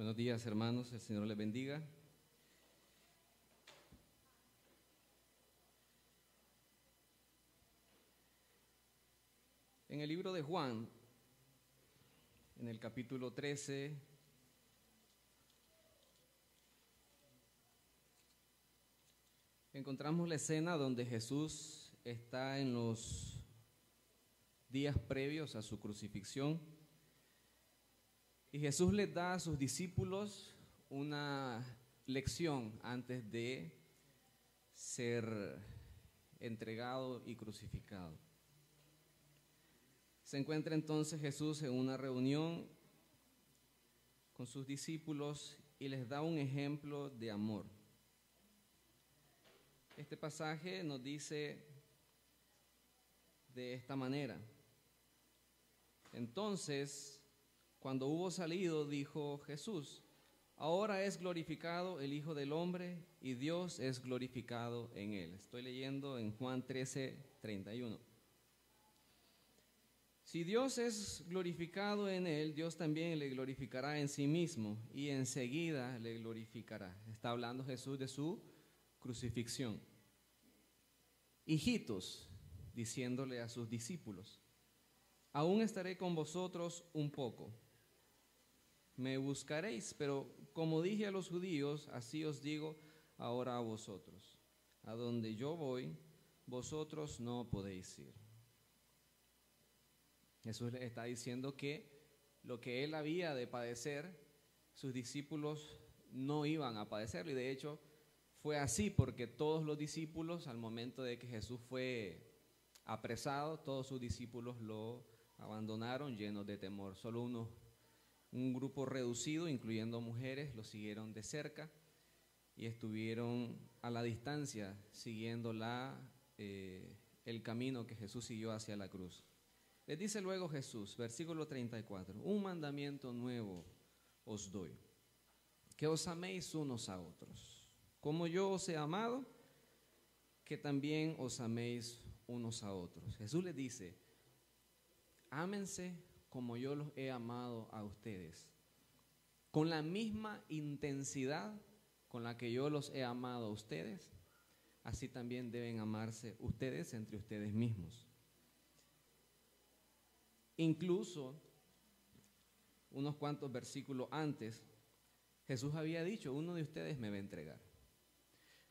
Buenos días, hermanos. El Señor les bendiga. En el libro de Juan, en el capítulo 13, encontramos la escena donde Jesús está en los días previos a su crucifixión y Jesús les da a sus discípulos una lección antes de ser entregado y crucificado. Se encuentra entonces Jesús en una reunión con sus discípulos y les da un ejemplo de amor. Este pasaje nos dice de esta manera. Entonces, cuando hubo salido, dijo Jesús, ahora es glorificado el Hijo del Hombre y Dios es glorificado en él. Estoy leyendo en Juan 13, 31. Si Dios es glorificado en él, Dios también le glorificará en sí mismo y enseguida le glorificará. Está hablando Jesús de su crucifixión. Hijitos, diciéndole a sus discípulos, aún estaré con vosotros un poco me buscaréis, pero como dije a los judíos, así os digo ahora a vosotros. A donde yo voy, vosotros no podéis ir. Jesús le está diciendo que lo que él había de padecer, sus discípulos no iban a padecerlo. Y de hecho fue así porque todos los discípulos, al momento de que Jesús fue apresado, todos sus discípulos lo abandonaron llenos de temor. Solo unos un grupo reducido, incluyendo mujeres, lo siguieron de cerca y estuvieron a la distancia siguiendo la, eh, el camino que Jesús siguió hacia la cruz. Les dice luego Jesús, versículo 34, un mandamiento nuevo os doy, que os améis unos a otros. Como yo os he amado, que también os améis unos a otros. Jesús les dice, ámense como yo los he amado a ustedes. Con la misma intensidad con la que yo los he amado a ustedes, así también deben amarse ustedes entre ustedes mismos. Incluso unos cuantos versículos antes, Jesús había dicho, uno de ustedes me va a entregar.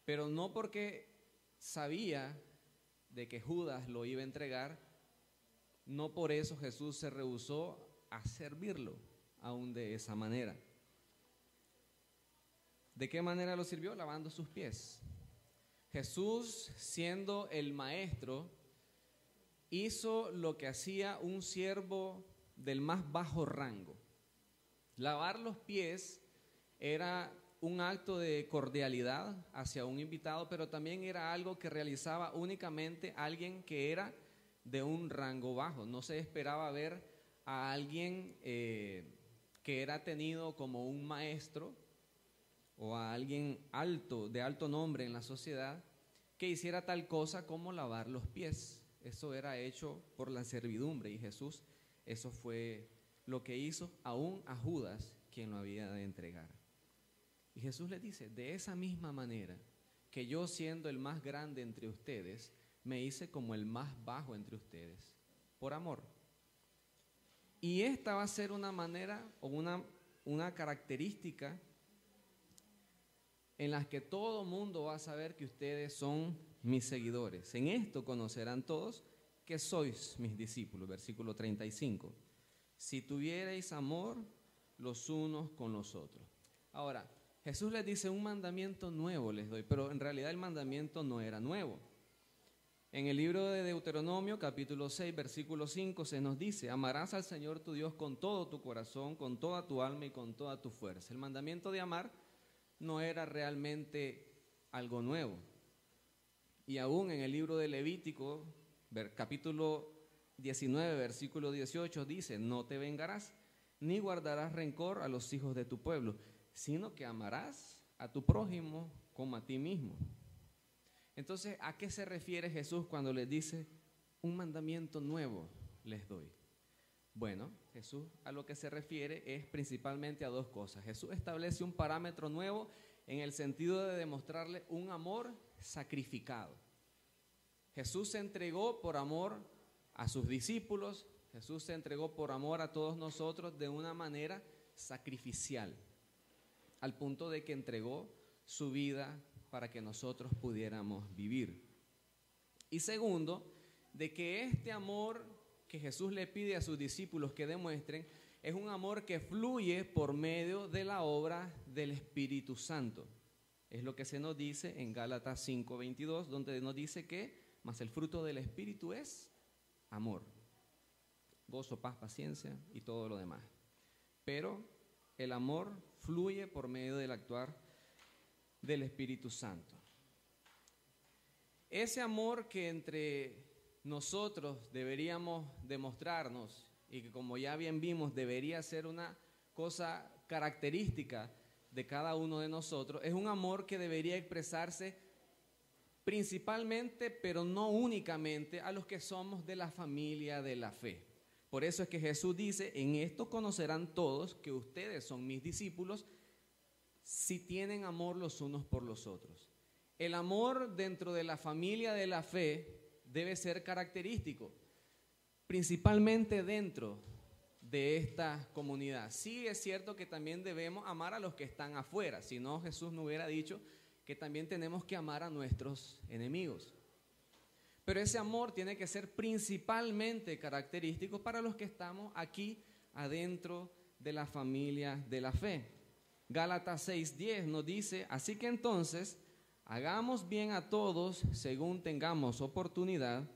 Pero no porque sabía de que Judas lo iba a entregar, no por eso Jesús se rehusó a servirlo aún de esa manera. ¿De qué manera lo sirvió? Lavando sus pies. Jesús, siendo el maestro, hizo lo que hacía un siervo del más bajo rango. Lavar los pies era un acto de cordialidad hacia un invitado, pero también era algo que realizaba únicamente alguien que era de un rango bajo. No se esperaba ver a alguien eh, que era tenido como un maestro o a alguien alto, de alto nombre en la sociedad, que hiciera tal cosa como lavar los pies. Eso era hecho por la servidumbre y Jesús, eso fue lo que hizo aún a Judas, quien lo había de entregar. Y Jesús le dice, de esa misma manera que yo siendo el más grande entre ustedes, me hice como el más bajo entre ustedes, por amor. Y esta va a ser una manera o una, una característica en las que todo mundo va a saber que ustedes son mis seguidores. En esto conocerán todos que sois mis discípulos. Versículo 35. Si tuvierais amor los unos con los otros. Ahora, Jesús les dice un mandamiento nuevo les doy, pero en realidad el mandamiento no era nuevo. En el libro de Deuteronomio, capítulo 6, versículo 5, se nos dice, amarás al Señor tu Dios con todo tu corazón, con toda tu alma y con toda tu fuerza. El mandamiento de amar no era realmente algo nuevo. Y aún en el libro de Levítico, capítulo 19, versículo 18, dice, no te vengarás, ni guardarás rencor a los hijos de tu pueblo, sino que amarás a tu prójimo como a ti mismo. Entonces, ¿a qué se refiere Jesús cuando les dice, un mandamiento nuevo les doy? Bueno, Jesús a lo que se refiere es principalmente a dos cosas. Jesús establece un parámetro nuevo en el sentido de demostrarle un amor sacrificado. Jesús se entregó por amor a sus discípulos, Jesús se entregó por amor a todos nosotros de una manera sacrificial, al punto de que entregó su vida para que nosotros pudiéramos vivir. Y segundo, de que este amor que Jesús le pide a sus discípulos que demuestren es un amor que fluye por medio de la obra del Espíritu Santo. Es lo que se nos dice en Gálatas 5:22, donde nos dice que, más el fruto del Espíritu es amor, gozo, paz, paciencia y todo lo demás. Pero el amor fluye por medio del actuar del Espíritu Santo. Ese amor que entre nosotros deberíamos demostrarnos y que como ya bien vimos debería ser una cosa característica de cada uno de nosotros, es un amor que debería expresarse principalmente, pero no únicamente, a los que somos de la familia de la fe. Por eso es que Jesús dice, en esto conocerán todos que ustedes son mis discípulos si tienen amor los unos por los otros. El amor dentro de la familia de la fe debe ser característico, principalmente dentro de esta comunidad. Sí es cierto que también debemos amar a los que están afuera, si no Jesús no hubiera dicho que también tenemos que amar a nuestros enemigos. Pero ese amor tiene que ser principalmente característico para los que estamos aquí adentro de la familia de la fe. Gálatas 6:10 nos dice, así que entonces hagamos bien a todos según tengamos oportunidad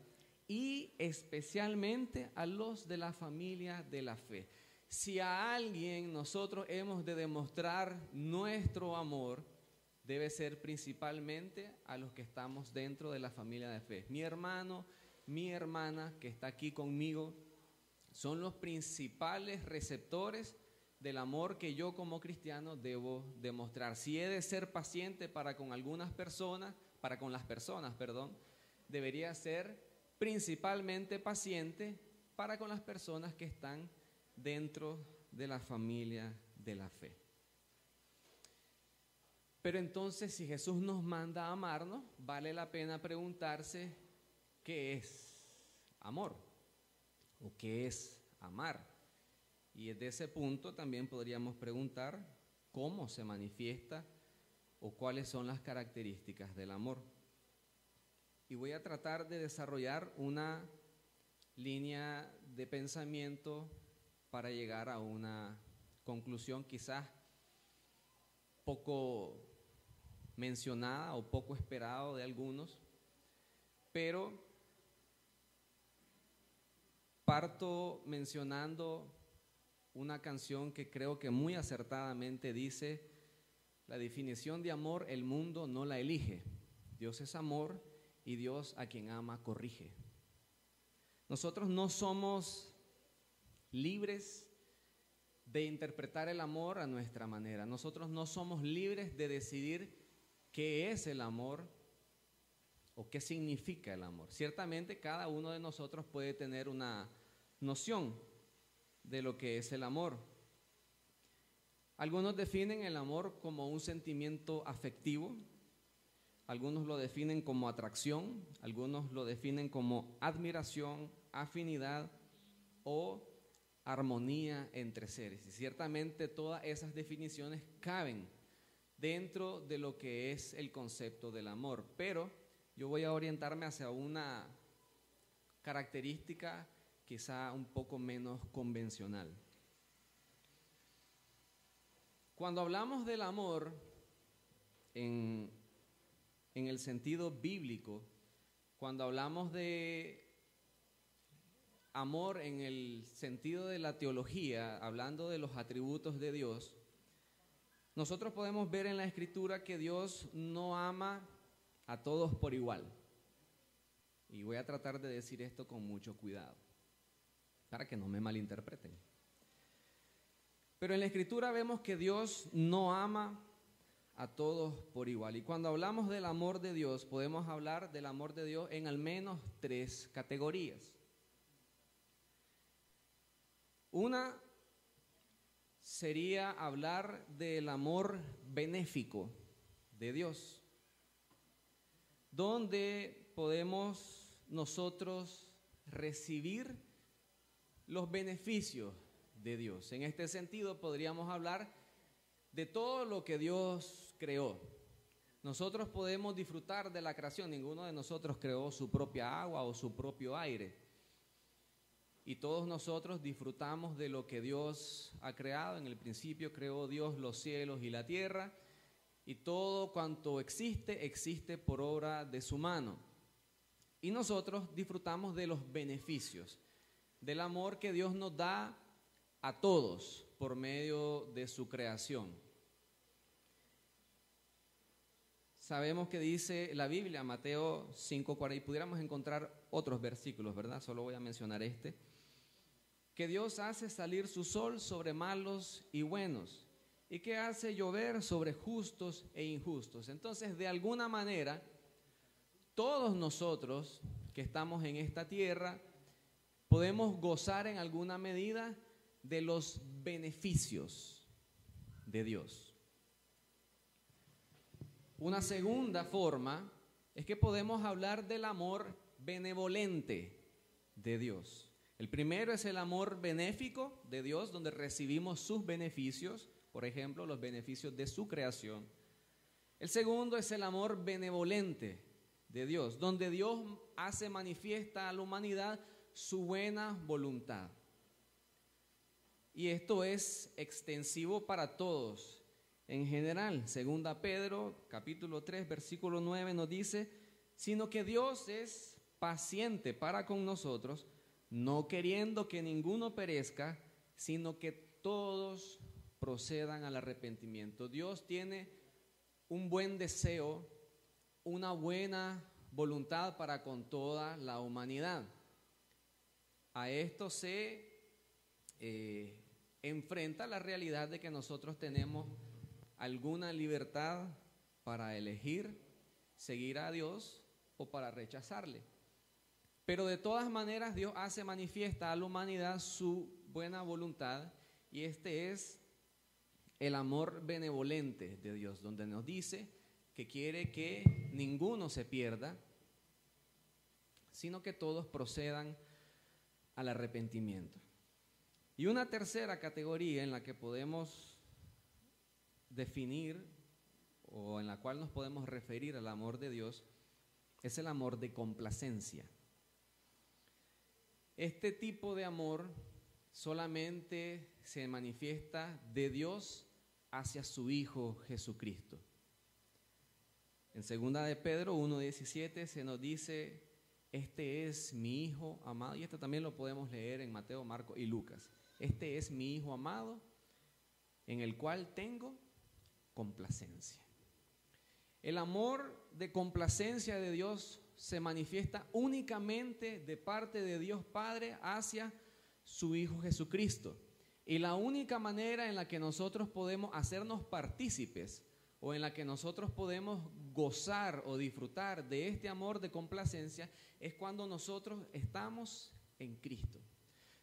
y especialmente a los de la familia de la fe. Si a alguien nosotros hemos de demostrar nuestro amor, debe ser principalmente a los que estamos dentro de la familia de fe. Mi hermano, mi hermana que está aquí conmigo, son los principales receptores del amor que yo como cristiano debo demostrar. Si he de ser paciente para con algunas personas, para con las personas, perdón, debería ser principalmente paciente para con las personas que están dentro de la familia de la fe. Pero entonces si Jesús nos manda a amarnos, vale la pena preguntarse qué es amor o qué es amar. Y desde ese punto también podríamos preguntar cómo se manifiesta o cuáles son las características del amor. Y voy a tratar de desarrollar una línea de pensamiento para llegar a una conclusión quizás poco mencionada o poco esperada de algunos, pero parto mencionando una canción que creo que muy acertadamente dice, la definición de amor el mundo no la elige. Dios es amor y Dios a quien ama corrige. Nosotros no somos libres de interpretar el amor a nuestra manera. Nosotros no somos libres de decidir qué es el amor o qué significa el amor. Ciertamente cada uno de nosotros puede tener una noción de lo que es el amor. Algunos definen el amor como un sentimiento afectivo, algunos lo definen como atracción, algunos lo definen como admiración, afinidad o armonía entre seres. Y ciertamente todas esas definiciones caben dentro de lo que es el concepto del amor, pero yo voy a orientarme hacia una característica quizá un poco menos convencional. Cuando hablamos del amor en, en el sentido bíblico, cuando hablamos de amor en el sentido de la teología, hablando de los atributos de Dios, nosotros podemos ver en la escritura que Dios no ama a todos por igual. Y voy a tratar de decir esto con mucho cuidado para que no me malinterpreten. Pero en la escritura vemos que Dios no ama a todos por igual. Y cuando hablamos del amor de Dios, podemos hablar del amor de Dios en al menos tres categorías. Una sería hablar del amor benéfico de Dios, donde podemos nosotros recibir los beneficios de Dios. En este sentido podríamos hablar de todo lo que Dios creó. Nosotros podemos disfrutar de la creación, ninguno de nosotros creó su propia agua o su propio aire. Y todos nosotros disfrutamos de lo que Dios ha creado. En el principio creó Dios los cielos y la tierra. Y todo cuanto existe, existe por obra de su mano. Y nosotros disfrutamos de los beneficios, del amor que Dios nos da a todos por medio de su creación. Sabemos que dice la Biblia, Mateo 5:40, y pudiéramos encontrar otros versículos, ¿verdad? Solo voy a mencionar este. Que Dios hace salir su sol sobre malos y buenos, y que hace llover sobre justos e injustos. Entonces, de alguna manera, todos nosotros que estamos en esta tierra podemos gozar en alguna medida de los beneficios de Dios. Una segunda forma es que podemos hablar del amor benevolente de Dios. El primero es el amor benéfico de Dios, donde recibimos sus beneficios, por ejemplo, los beneficios de su creación. El segundo es el amor benevolente de Dios, donde Dios hace manifiesta a la humanidad su buena voluntad. Y esto es extensivo para todos, en general. Segunda Pedro, capítulo 3, versículo 9 nos dice, sino que Dios es paciente para con nosotros, no queriendo que ninguno perezca, sino que todos procedan al arrepentimiento. Dios tiene un buen deseo, una buena voluntad para con toda la humanidad. A esto se eh, enfrenta la realidad de que nosotros tenemos alguna libertad para elegir seguir a Dios o para rechazarle. Pero de todas maneras Dios hace manifiesta a la humanidad su buena voluntad y este es el amor benevolente de Dios, donde nos dice que quiere que ninguno se pierda, sino que todos procedan al arrepentimiento. Y una tercera categoría en la que podemos definir o en la cual nos podemos referir al amor de Dios es el amor de complacencia. Este tipo de amor solamente se manifiesta de Dios hacia su Hijo Jesucristo. En segunda de Pedro 1.17 se nos dice, este es mi Hijo amado, y esto también lo podemos leer en Mateo, Marco y Lucas. Este es mi Hijo amado, en el cual tengo complacencia. El amor de complacencia de Dios se manifiesta únicamente de parte de Dios Padre hacia su Hijo Jesucristo. Y la única manera en la que nosotros podemos hacernos partícipes o en la que nosotros podemos gozar o disfrutar de este amor de complacencia es cuando nosotros estamos en Cristo.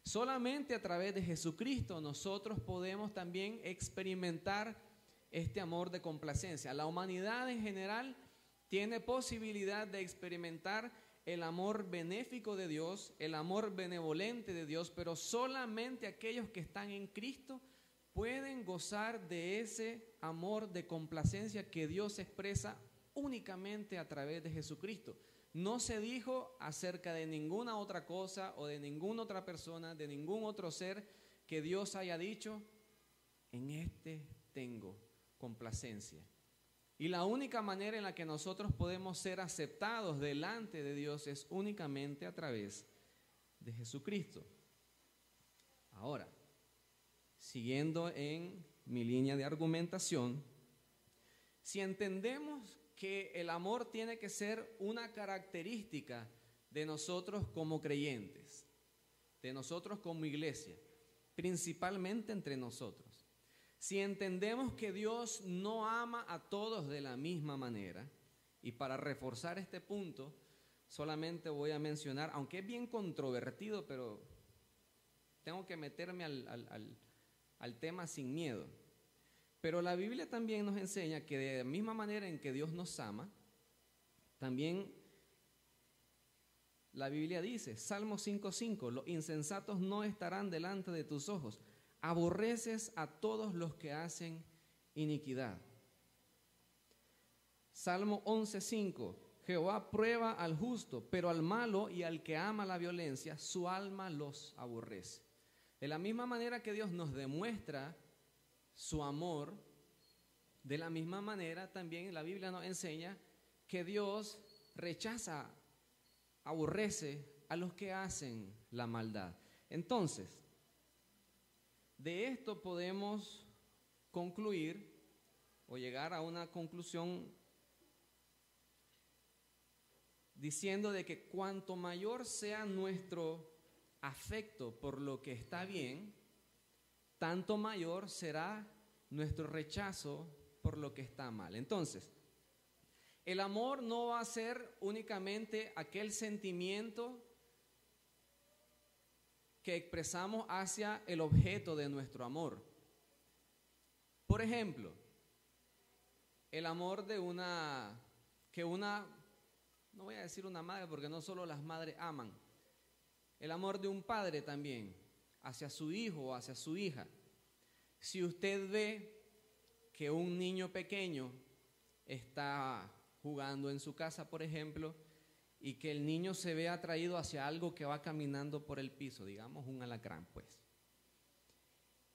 Solamente a través de Jesucristo nosotros podemos también experimentar este amor de complacencia. La humanidad en general tiene posibilidad de experimentar el amor benéfico de Dios, el amor benevolente de Dios, pero solamente aquellos que están en Cristo pueden gozar de ese amor de complacencia que Dios expresa únicamente a través de Jesucristo. No se dijo acerca de ninguna otra cosa o de ninguna otra persona, de ningún otro ser que Dios haya dicho, en este tengo complacencia. Y la única manera en la que nosotros podemos ser aceptados delante de Dios es únicamente a través de Jesucristo. Ahora, siguiendo en mi línea de argumentación, si entendemos que el amor tiene que ser una característica de nosotros como creyentes, de nosotros como iglesia, principalmente entre nosotros, si entendemos que Dios no ama a todos de la misma manera, y para reforzar este punto, solamente voy a mencionar, aunque es bien controvertido, pero tengo que meterme al, al tema sin miedo. Pero la Biblia también nos enseña que de la misma manera en que Dios nos ama, también la Biblia dice, Salmo 5.5, los insensatos no estarán delante de tus ojos, aborreces a todos los que hacen iniquidad. Salmo 11.5, Jehová prueba al justo, pero al malo y al que ama la violencia, su alma los aborrece. De la misma manera que Dios nos demuestra su amor, de la misma manera también la Biblia nos enseña que Dios rechaza, aborrece a los que hacen la maldad. Entonces, de esto podemos concluir o llegar a una conclusión diciendo de que cuanto mayor sea nuestro afecto por lo que está bien, tanto mayor será nuestro rechazo por lo que está mal. Entonces, el amor no va a ser únicamente aquel sentimiento que expresamos hacia el objeto de nuestro amor. Por ejemplo, el amor de una, que una, no voy a decir una madre porque no solo las madres aman, el amor de un padre también hacia su hijo o hacia su hija. Si usted ve que un niño pequeño está jugando en su casa, por ejemplo, y que el niño se ve atraído hacia algo que va caminando por el piso, digamos un alacrán, pues.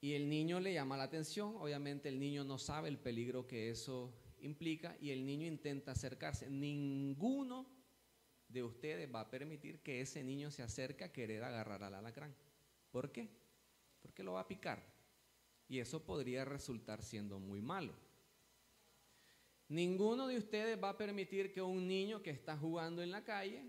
Y el niño le llama la atención, obviamente el niño no sabe el peligro que eso implica y el niño intenta acercarse. Ninguno de ustedes va a permitir que ese niño se acerque a querer agarrar al alacrán. ¿Por qué? Porque lo va a picar. Y eso podría resultar siendo muy malo. Ninguno de ustedes va a permitir que un niño que está jugando en la calle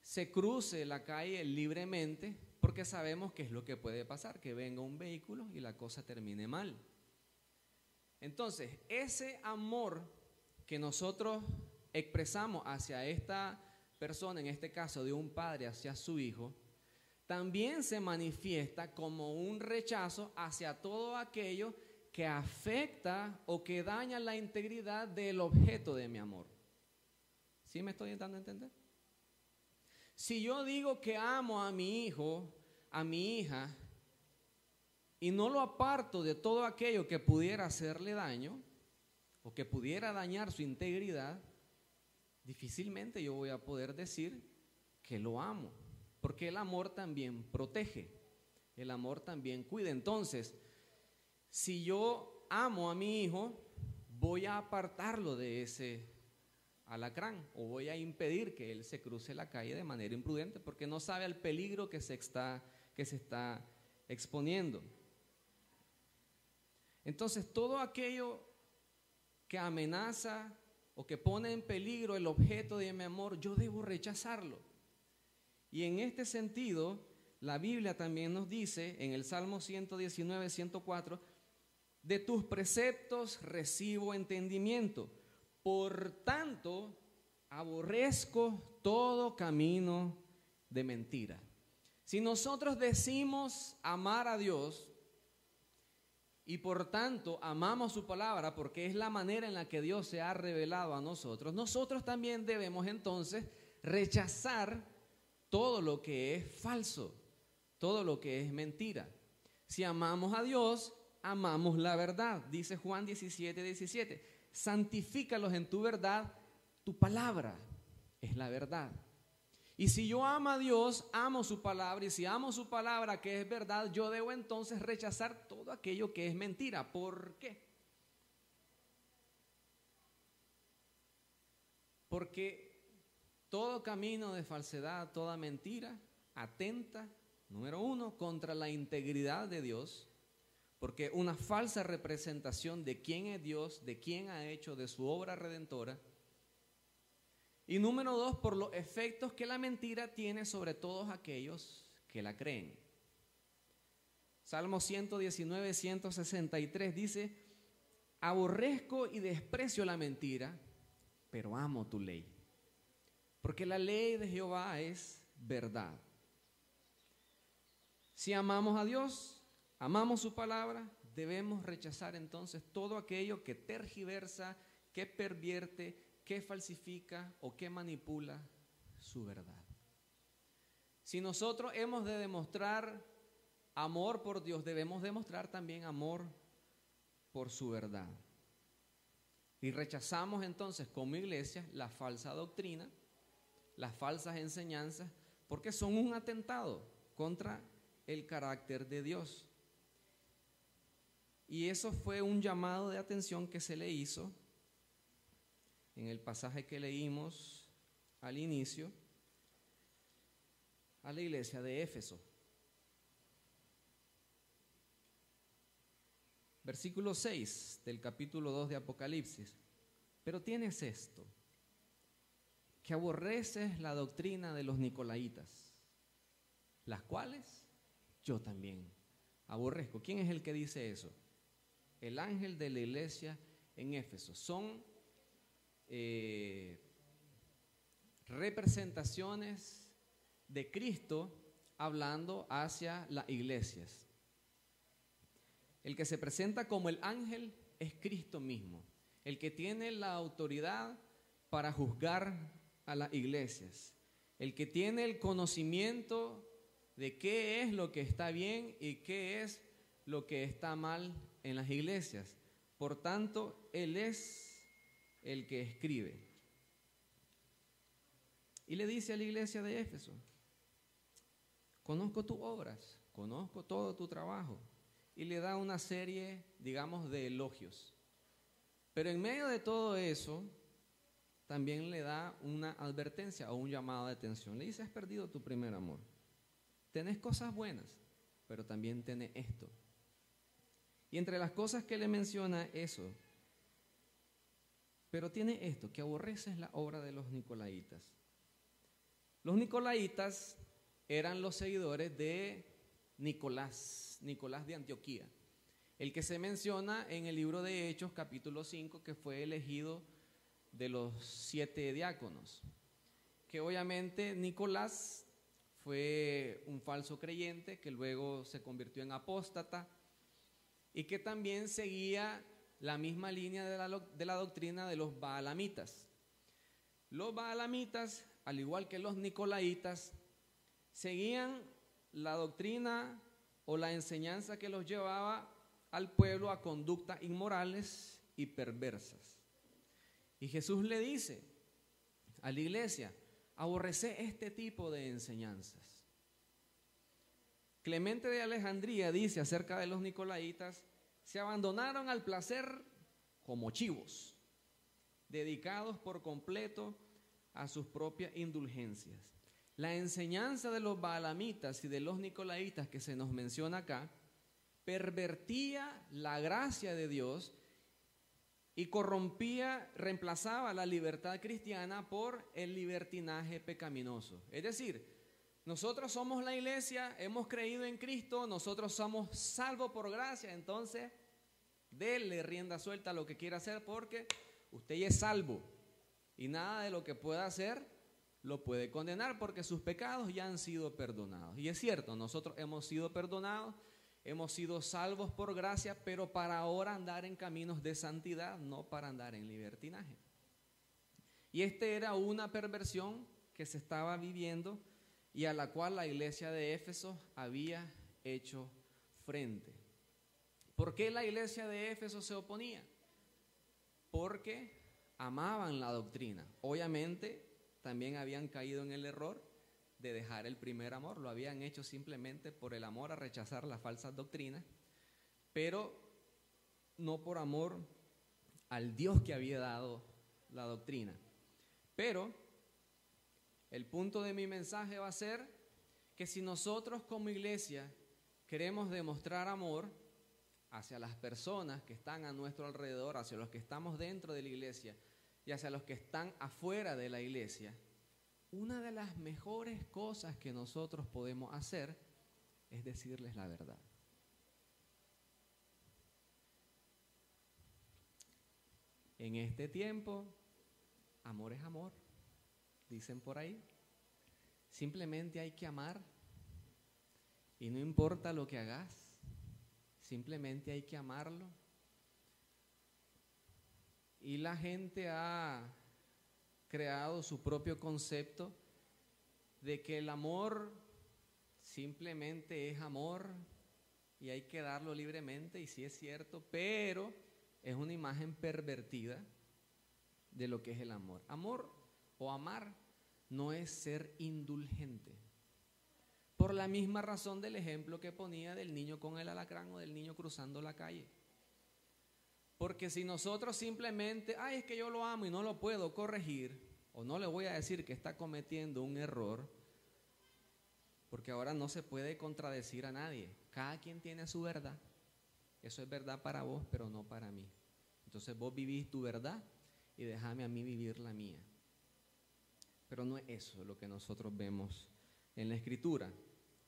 se cruce la calle libremente porque sabemos que es lo que puede pasar, que venga un vehículo y la cosa termine mal. Entonces, ese amor que nosotros expresamos hacia esta persona, en este caso de un padre hacia su hijo, también se manifiesta como un rechazo hacia todo aquello que afecta o que daña la integridad del objeto de mi amor. ¿Sí me estoy a entender? Si yo digo que amo a mi hijo, a mi hija, y no lo aparto de todo aquello que pudiera hacerle daño o que pudiera dañar su integridad, difícilmente yo voy a poder decir que lo amo, porque el amor también protege, el amor también cuida. Entonces, si yo amo a mi hijo, voy a apartarlo de ese alacrán o voy a impedir que él se cruce la calle de manera imprudente porque no sabe al peligro que se está, que se está exponiendo. Entonces, todo aquello que amenaza o que pone en peligro el objeto de mi amor, yo debo rechazarlo. Y en este sentido, la Biblia también nos dice en el Salmo 119, 104, de tus preceptos recibo entendimiento. Por tanto, aborrezco todo camino de mentira. Si nosotros decimos amar a Dios y por tanto amamos su palabra porque es la manera en la que Dios se ha revelado a nosotros, nosotros también debemos entonces rechazar todo lo que es falso, todo lo que es mentira. Si amamos a Dios, amamos la verdad. Dice Juan 17, 17. Santifícalos en tu verdad, tu palabra es la verdad. Y si yo amo a Dios, amo su palabra, y si amo su palabra que es verdad, yo debo entonces rechazar todo aquello que es mentira. ¿Por qué? Porque todo camino de falsedad, toda mentira, atenta, número uno, contra la integridad de Dios porque una falsa representación de quién es Dios, de quién ha hecho, de su obra redentora. Y número dos, por los efectos que la mentira tiene sobre todos aquellos que la creen. Salmo 119, 163 dice, aborrezco y desprecio la mentira, pero amo tu ley. Porque la ley de Jehová es verdad. Si amamos a Dios, amamos su palabra, debemos rechazar entonces todo aquello que tergiversa, que pervierte, que falsifica o que manipula su verdad. Si nosotros hemos de demostrar amor por Dios, debemos demostrar también amor por su verdad. Y rechazamos entonces como iglesia la falsa doctrina, las falsas enseñanzas, porque son un atentado contra el carácter de Dios. Y eso fue un llamado de atención que se le hizo en el pasaje que leímos al inicio a la iglesia de Éfeso. Versículo 6 del capítulo 2 de Apocalipsis. Pero tienes esto, que aborreces la doctrina de los nicolaitas, las cuales yo también aborrezco. ¿Quién es el que dice eso? El ángel de la iglesia en Éfeso. Son eh, representaciones de Cristo hablando hacia las iglesias. El que se presenta como el ángel es Cristo mismo, el que tiene la autoridad para juzgar a las iglesias, el que tiene el conocimiento de qué es lo que está bien y qué es lo que está mal en las iglesias. Por tanto, Él es el que escribe. Y le dice a la iglesia de Éfeso, conozco tus obras, conozco todo tu trabajo. Y le da una serie, digamos, de elogios. Pero en medio de todo eso, también le da una advertencia o un llamado de atención. Le dice, has perdido tu primer amor. Tenés cosas buenas, pero también tenés esto. Y entre las cosas que le menciona eso, pero tiene esto, que aborreces la obra de los nicolaitas. Los nicolaitas eran los seguidores de Nicolás, Nicolás de Antioquía, el que se menciona en el libro de Hechos capítulo 5, que fue elegido de los siete diáconos, que obviamente Nicolás fue un falso creyente que luego se convirtió en apóstata y que también seguía la misma línea de la, de la doctrina de los baalamitas. Los baalamitas, al igual que los nicolaitas, seguían la doctrina o la enseñanza que los llevaba al pueblo a conductas inmorales y perversas. Y Jesús le dice a la iglesia, aborrece este tipo de enseñanzas. Clemente de Alejandría dice acerca de los nicolaitas, se abandonaron al placer como chivos, dedicados por completo a sus propias indulgencias. La enseñanza de los baalamitas y de los nicolaitas que se nos menciona acá pervertía la gracia de Dios y corrompía, reemplazaba la libertad cristiana por el libertinaje pecaminoso. Es decir, nosotros somos la iglesia, hemos creído en Cristo, nosotros somos salvos por gracia, entonces déle rienda suelta a lo que quiera hacer porque usted ya es salvo y nada de lo que pueda hacer lo puede condenar porque sus pecados ya han sido perdonados. Y es cierto, nosotros hemos sido perdonados, hemos sido salvos por gracia, pero para ahora andar en caminos de santidad, no para andar en libertinaje. Y esta era una perversión que se estaba viviendo y a la cual la iglesia de Éfeso había hecho frente. ¿Por qué la iglesia de Éfeso se oponía? Porque amaban la doctrina. Obviamente también habían caído en el error de dejar el primer amor, lo habían hecho simplemente por el amor a rechazar las falsas doctrinas, pero no por amor al Dios que había dado la doctrina. Pero el punto de mi mensaje va a ser que si nosotros como iglesia queremos demostrar amor hacia las personas que están a nuestro alrededor, hacia los que estamos dentro de la iglesia, y hacia los que están afuera de la iglesia, una de las mejores cosas que nosotros podemos hacer es decirles la verdad. En este tiempo, amor es amor, dicen por ahí. Simplemente hay que amar Y no importa lo que hagas, simplemente hay que amarlo. Y la gente ha creado su propio concepto de que el amor simplemente es amor y hay que darlo libremente, y sí es cierto, pero es una imagen pervertida de lo que es el amor. Amor o amar no es ser indulgente. Por la misma razón del ejemplo que ponía del niño con el alacrán o del niño cruzando la calle. Porque si nosotros simplemente, ay, es que yo lo amo y no lo puedo corregir, o no le voy a decir que está cometiendo un error, porque ahora no se puede contradecir a nadie. Cada quien tiene su verdad. Eso es verdad para vos, pero no para mí. Entonces vos vivís tu verdad y déjame a mí vivir la mía. Pero no es eso lo que nosotros vemos en la escritura.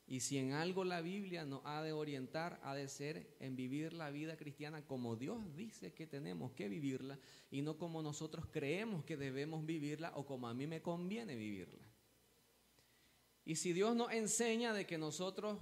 Y si en algo la Biblia nos ha de orientar, ha de ser en vivir la vida cristiana como Dios dice que tenemos que vivirla y no como nosotros creemos que debemos vivirla o como a mí me conviene vivirla. Y si Dios nos enseña de que nosotros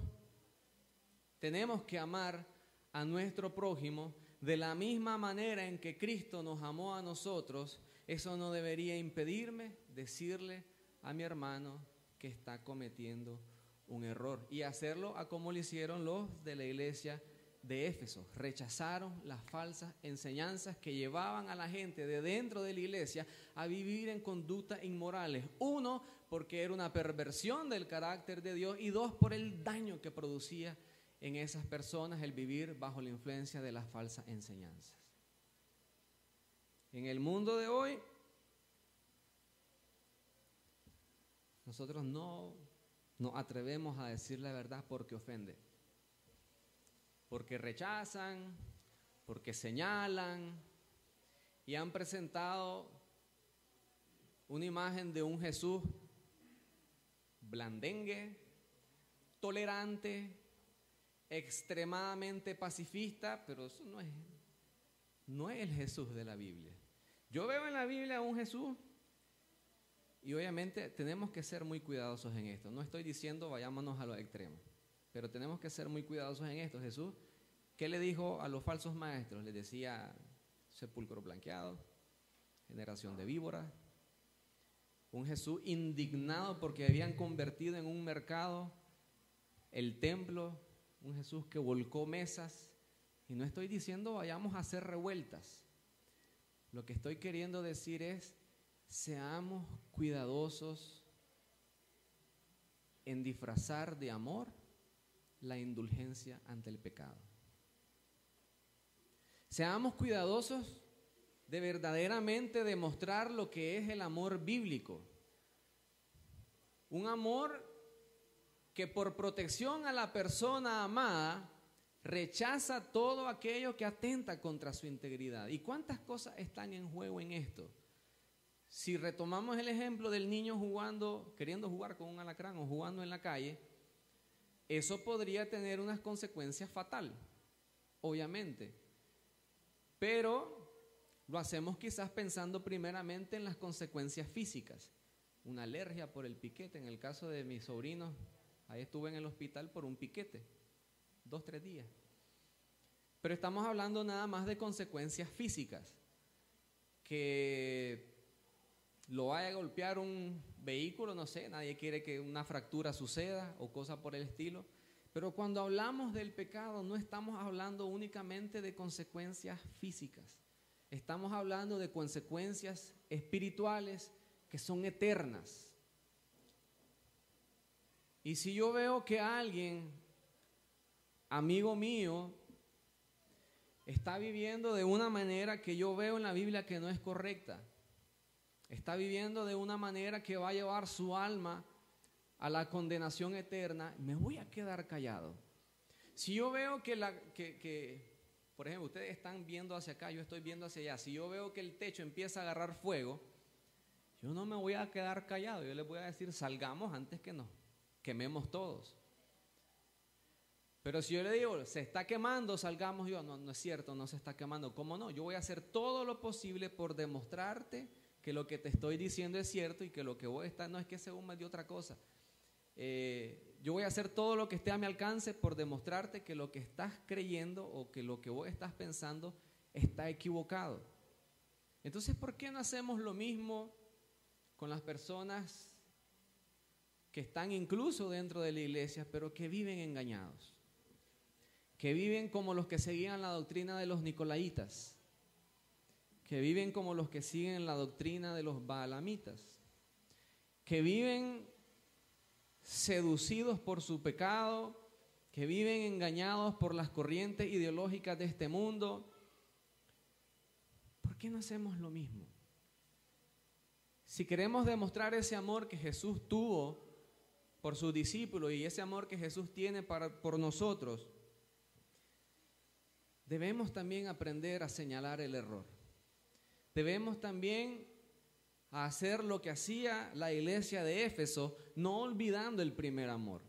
tenemos que amar a nuestro prójimo de la misma manera en que Cristo nos amó a nosotros, eso no debería impedirme decirle a mi hermano que está cometiendo un error y hacerlo a como lo hicieron los de la iglesia de Éfeso. Rechazaron las falsas enseñanzas que llevaban a la gente de dentro de la iglesia a vivir en conductas inmorales. Uno, porque era una perversión del carácter de Dios y dos, por el daño que producía en esas personas el vivir bajo la influencia de las falsas enseñanzas. En el mundo de hoy, nosotros no nos atrevemos a decir la verdad porque ofende, porque rechazan, porque señalan y han presentado una imagen de un Jesús blandengue, tolerante, extremadamente pacifista, pero eso no es, no es el Jesús de la Biblia. Yo veo en la Biblia un Jesús y obviamente tenemos que ser muy cuidadosos en esto. No estoy diciendo vayámonos a los extremos, pero tenemos que ser muy cuidadosos en esto. Jesús, ¿qué le dijo a los falsos maestros? Les decía sepulcro blanqueado, generación de víboras. Un Jesús indignado porque habían convertido en un mercado el templo, un Jesús que volcó mesas. Y no estoy diciendo vayamos a hacer revueltas. Lo que estoy queriendo decir es seamos cuidadosos en disfrazar de amor la indulgencia ante el pecado. Seamos cuidadosos de verdaderamente demostrar lo que es el amor bíblico. Un amor que por protección a la persona amada rechaza todo aquello que atenta contra su integridad. ¿Y cuántas cosas están en juego en esto? Si retomamos el ejemplo del niño jugando, queriendo jugar con un alacrán o jugando en la calle, eso podría tener unas consecuencias fatales, obviamente. Pero lo hacemos quizás pensando primeramente en las consecuencias físicas. Una alergia por el piquete, en el caso de mis sobrinos, ahí estuve en el hospital por un piquete, dos, tres días. Pero estamos hablando nada más de consecuencias físicas, que lo vaya a golpear un vehículo, no sé, nadie quiere que una fractura suceda o cosas por el estilo. Pero cuando hablamos del pecado no estamos hablando únicamente de consecuencias físicas, estamos hablando de consecuencias espirituales que son eternas. Y si yo veo que alguien, amigo mío, está viviendo de una manera que yo veo en la Biblia que no es correcta, está viviendo de una manera que va a llevar su alma a la condenación eterna, me voy a quedar callado. Si yo veo que, la, que, por ejemplo, ustedes están viendo hacia acá, yo estoy viendo hacia allá, si yo veo que el techo empieza a agarrar fuego, yo no me voy a quedar callado, yo les voy a decir, salgamos antes que nos quememos todos. Pero si yo le digo, se está quemando, salgamos yo, no, no es cierto, no se está quemando. ¿Cómo no? Yo voy a hacer todo lo posible por demostrarte que lo que te estoy diciendo es cierto y que lo que vos estás no es que se hume de otra cosa. Eh, yo voy a hacer todo lo que esté a mi alcance por demostrarte que lo que estás creyendo o que lo que vos estás pensando está equivocado. Entonces, ¿por qué no hacemos lo mismo con las personas que están incluso dentro de la iglesia, pero que viven engañados? Que viven como los que seguían la doctrina de los nicolaitas, que viven como los que siguen la doctrina de los baalamitas, que viven seducidos por su pecado, que viven engañados por las corrientes ideológicas de este mundo. ¿Por qué no hacemos lo mismo? Si queremos demostrar ese amor que Jesús tuvo por sus discípulos y ese amor que Jesús tiene para, por nosotros, debemos también aprender a señalar el error. Debemos también hacer lo que hacía la iglesia de Éfeso, no olvidando el primer amor.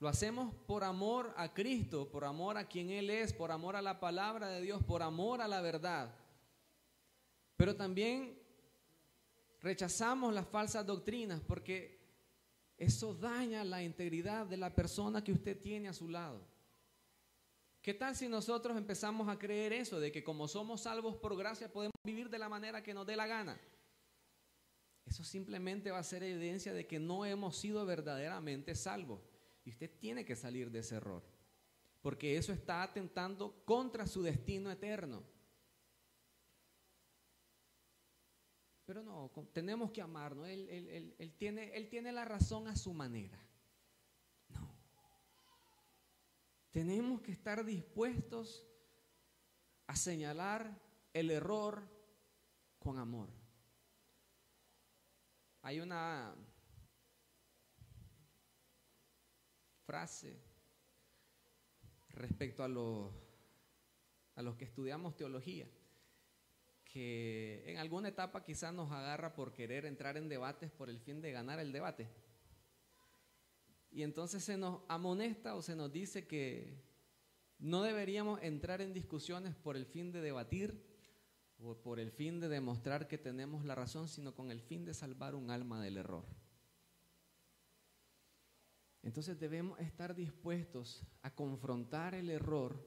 Lo hacemos por amor a Cristo, por amor a quien Él es, por amor a la palabra de Dios, por amor a la verdad. Pero también rechazamos las falsas doctrinas porque eso daña la integridad de la persona que usted tiene a su lado. ¿Qué tal si nosotros empezamos a creer eso, de que como somos salvos por gracia podemos vivir de la manera que nos dé la gana? Eso simplemente va a ser evidencia de que no hemos sido verdaderamente salvos. Y usted tiene que salir de ese error. Porque eso está atentando contra su destino eterno. Pero no, tenemos que amarnos. Él, tiene, él tiene la razón a su manera. No. Tenemos que estar dispuestos a señalar el error con amor. Hay una frase respecto a, los que estudiamos teología, que en alguna etapa quizás nos agarra por querer entrar en debates por el fin de ganar el debate. Y entonces se nos amonesta o se nos dice que no deberíamos entrar en discusiones por el fin de debatir, por el fin de demostrar que tenemos la razón, sino con el fin de salvar un alma del error. Entonces debemos estar dispuestos a confrontar el error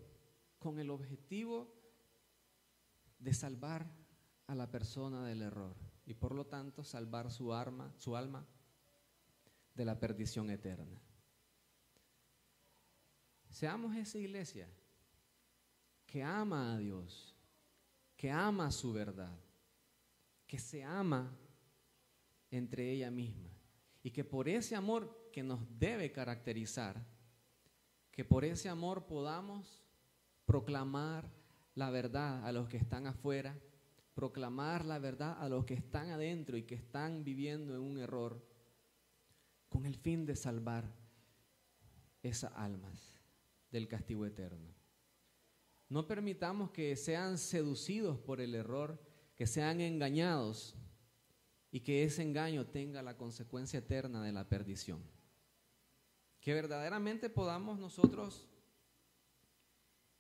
con el objetivo de salvar a la persona del error y por lo tanto salvar su, su alma de la perdición eterna. Seamos esa iglesia que ama a Dios que ama su verdad, que se ama entre ella misma y que por ese amor que nos debe caracterizar, que por ese amor podamos proclamar la verdad a los que están afuera, proclamar la verdad a los que están adentro y que están viviendo en un error, con el fin de salvar esas almas del castigo eterno. No permitamos que sean seducidos por el error, que sean engañados y que ese engaño tenga la consecuencia eterna de la perdición. Que verdaderamente podamos nosotros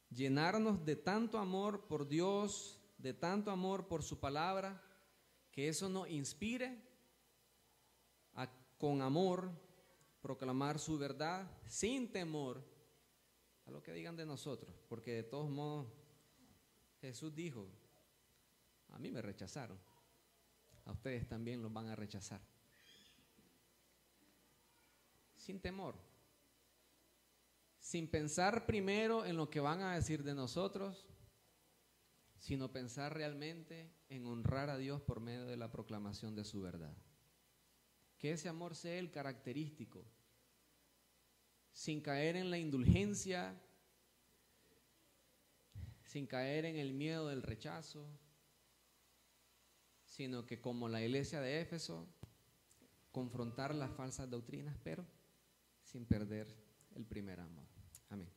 llenarnos de tanto amor por Dios, de tanto amor por su palabra, que eso nos inspire con amor proclamar su verdad sin temor a lo que digan de nosotros, porque de todos modos Jesús dijo, a mí me rechazaron, a ustedes también los van a rechazar. Sin temor, sin pensar primero en lo que van a decir de nosotros, sino pensar realmente en honrar a Dios por medio de la proclamación de su verdad. Que ese amor sea el característico sin caer en la indulgencia, sin caer en el miedo del rechazo, sino que como la iglesia de Éfeso, confrontar las falsas doctrinas, pero sin perder el primer amor. Amén.